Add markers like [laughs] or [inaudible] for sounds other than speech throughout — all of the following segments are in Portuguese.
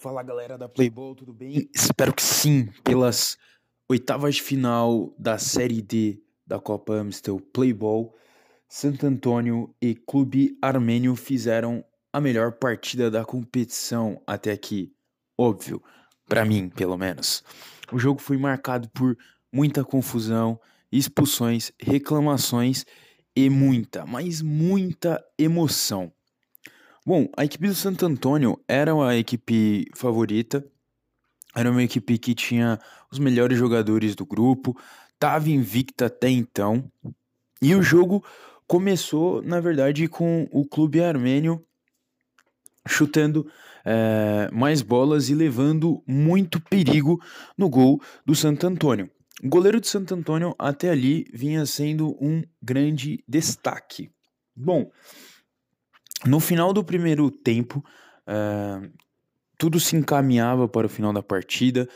Fala galera da Playboy, tudo bem? Espero que sim, pelas oitavas de final da Série D da Copa Amstel Playboy, Santo Antônio e Clube Armênio fizeram a melhor partida da competição até aqui, óbvio, para mim pelo menos. O jogo foi marcado por muita confusão, expulsões, reclamações e muita, mas muita emoção. Bom, a equipe do Santo Antônio era a equipe favorita, era uma equipe que tinha os melhores jogadores do grupo, estava invicta até então, e o jogo começou, na verdade, com o clube armênio chutando é, mais bolas e levando muito perigo no gol do Santo Antônio. O goleiro de Santo Antônio até ali vinha sendo um grande destaque. Bom, no final do primeiro tempo, uh, tudo se encaminhava para o final da partida.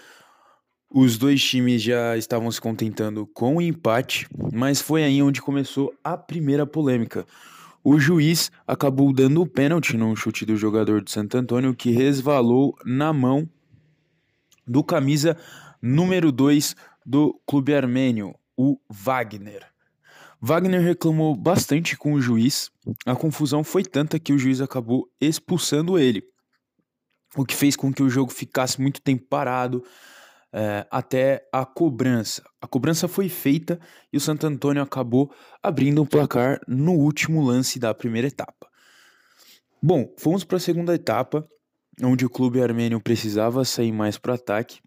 Os dois times já estavam se contentando com o empate, mas foi aí onde começou a primeira polêmica. O juiz acabou dando o pênalti num chute do jogador do Santo Antônio que resvalou na mão do camisa número 2 do clube armênio, o Wagner. Wagner reclamou bastante com o juiz. A confusão foi tanta que o juiz acabou expulsando ele, o que fez com que o jogo ficasse muito tempo parado é, até a cobrança. A cobrança foi feita e o Santo Antônio acabou abrindo o placar no último lance da primeira etapa. Bom, fomos para a segunda etapa, onde o clube armênio precisava sair mais para ataque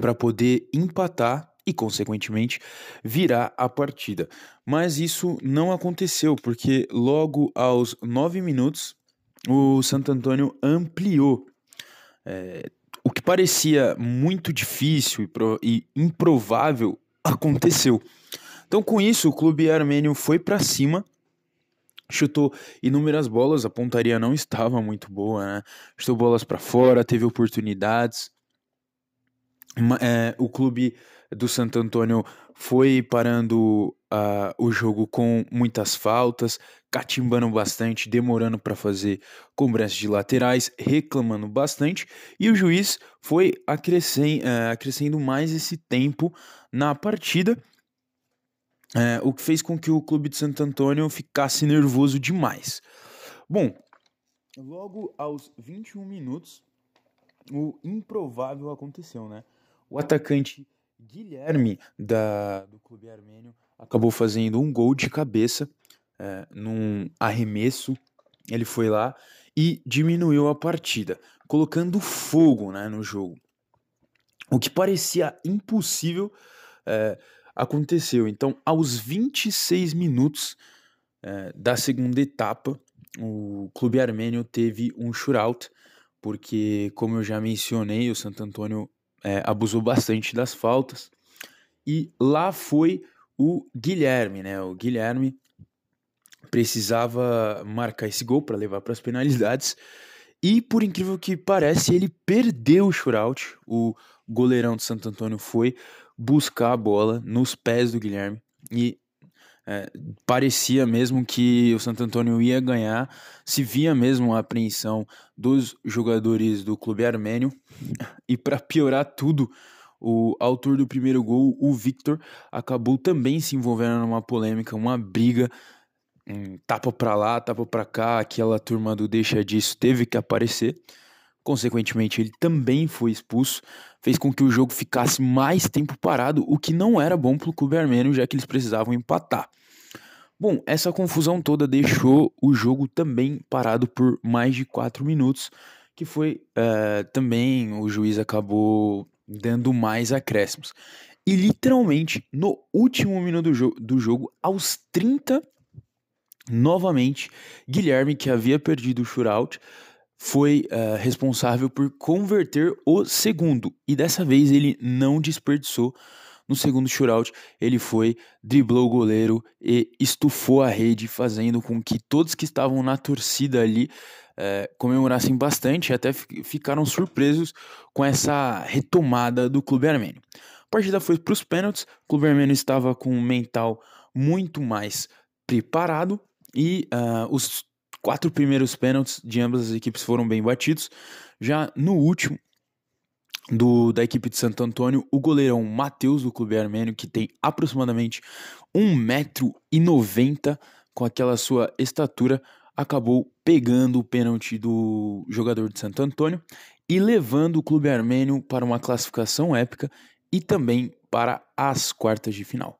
para poder empatar e, consequentemente, virar a partida. Mas isso não aconteceu, porque logo aos nove minutos o Santo Antônio ampliou. É, o que parecia muito difícil e, e improvável [laughs] aconteceu. Então, com isso, o clube armênio foi para cima, chutou inúmeras bolas, a pontaria não estava muito boa, né? Chutou bolas para fora, teve oportunidades. É, o clube do Santo Antônio foi parando uh, o jogo com muitas faltas, catimbando bastante, demorando para fazer cobranças de laterais, reclamando bastante, e o juiz foi uh, acrescendo mais esse tempo na partida, uh, o que fez com que o clube de Santo Antônio ficasse nervoso demais. Bom, logo aos 21 minutos, o improvável aconteceu, né? O atacante Guilherme, da, do clube armênio, acabou fazendo um gol de cabeça é, num arremesso. Ele foi lá e diminuiu a partida, colocando fogo né, no jogo. O que parecia impossível é, aconteceu. Então, aos 26 minutos é, da segunda etapa, o clube armênio teve um shootout, porque, como eu já mencionei, o Santo Antônio é, abusou bastante das faltas. E lá foi o Guilherme, né? O Guilherme precisava marcar esse gol para levar para as penalidades. E por incrível que pareça, ele perdeu o shootout. O goleirão de Santo Antônio foi buscar a bola nos pés do Guilherme e é, parecia mesmo que o Santo Antônio ia ganhar, se via mesmo a apreensão dos jogadores do clube armênio, [laughs] e para piorar tudo, o autor do primeiro gol, o Victor, acabou também se envolvendo numa polêmica, uma briga, um tapa para lá, tapa para cá, aquela turma do deixa disso teve que aparecer. Consequentemente, ele também foi expulso, fez com que o jogo ficasse mais tempo parado, o que não era bom para o clube armênio, já que eles precisavam empatar. Bom, essa confusão toda deixou o jogo também parado por mais de 4 minutos, que foi uh, também o juiz acabou dando mais acréscimos. E literalmente, no último minuto do, jo do jogo, aos 30, novamente, Guilherme, que havia perdido o shootout, foi uh, responsável por converter o segundo. E dessa vez ele não desperdiçou. No segundo shootout, ele foi, driblou o goleiro e estufou a rede, fazendo com que todos que estavam na torcida ali uh, comemorassem bastante e até ficaram surpresos com essa retomada do clube armênio. A partida foi para os pênaltis, o clube armênio estava com um mental muito mais preparado e uh, os quatro primeiros pênaltis de ambas as equipes foram bem batidos, Já no último, do, da equipe de Santo Antônio, o goleirão Matheus do Clube Armênio, que tem aproximadamente 1,90m, com aquela sua estatura, acabou pegando o pênalti do jogador de Santo Antônio e levando o Clube Armênio para uma classificação épica e também para as quartas de final.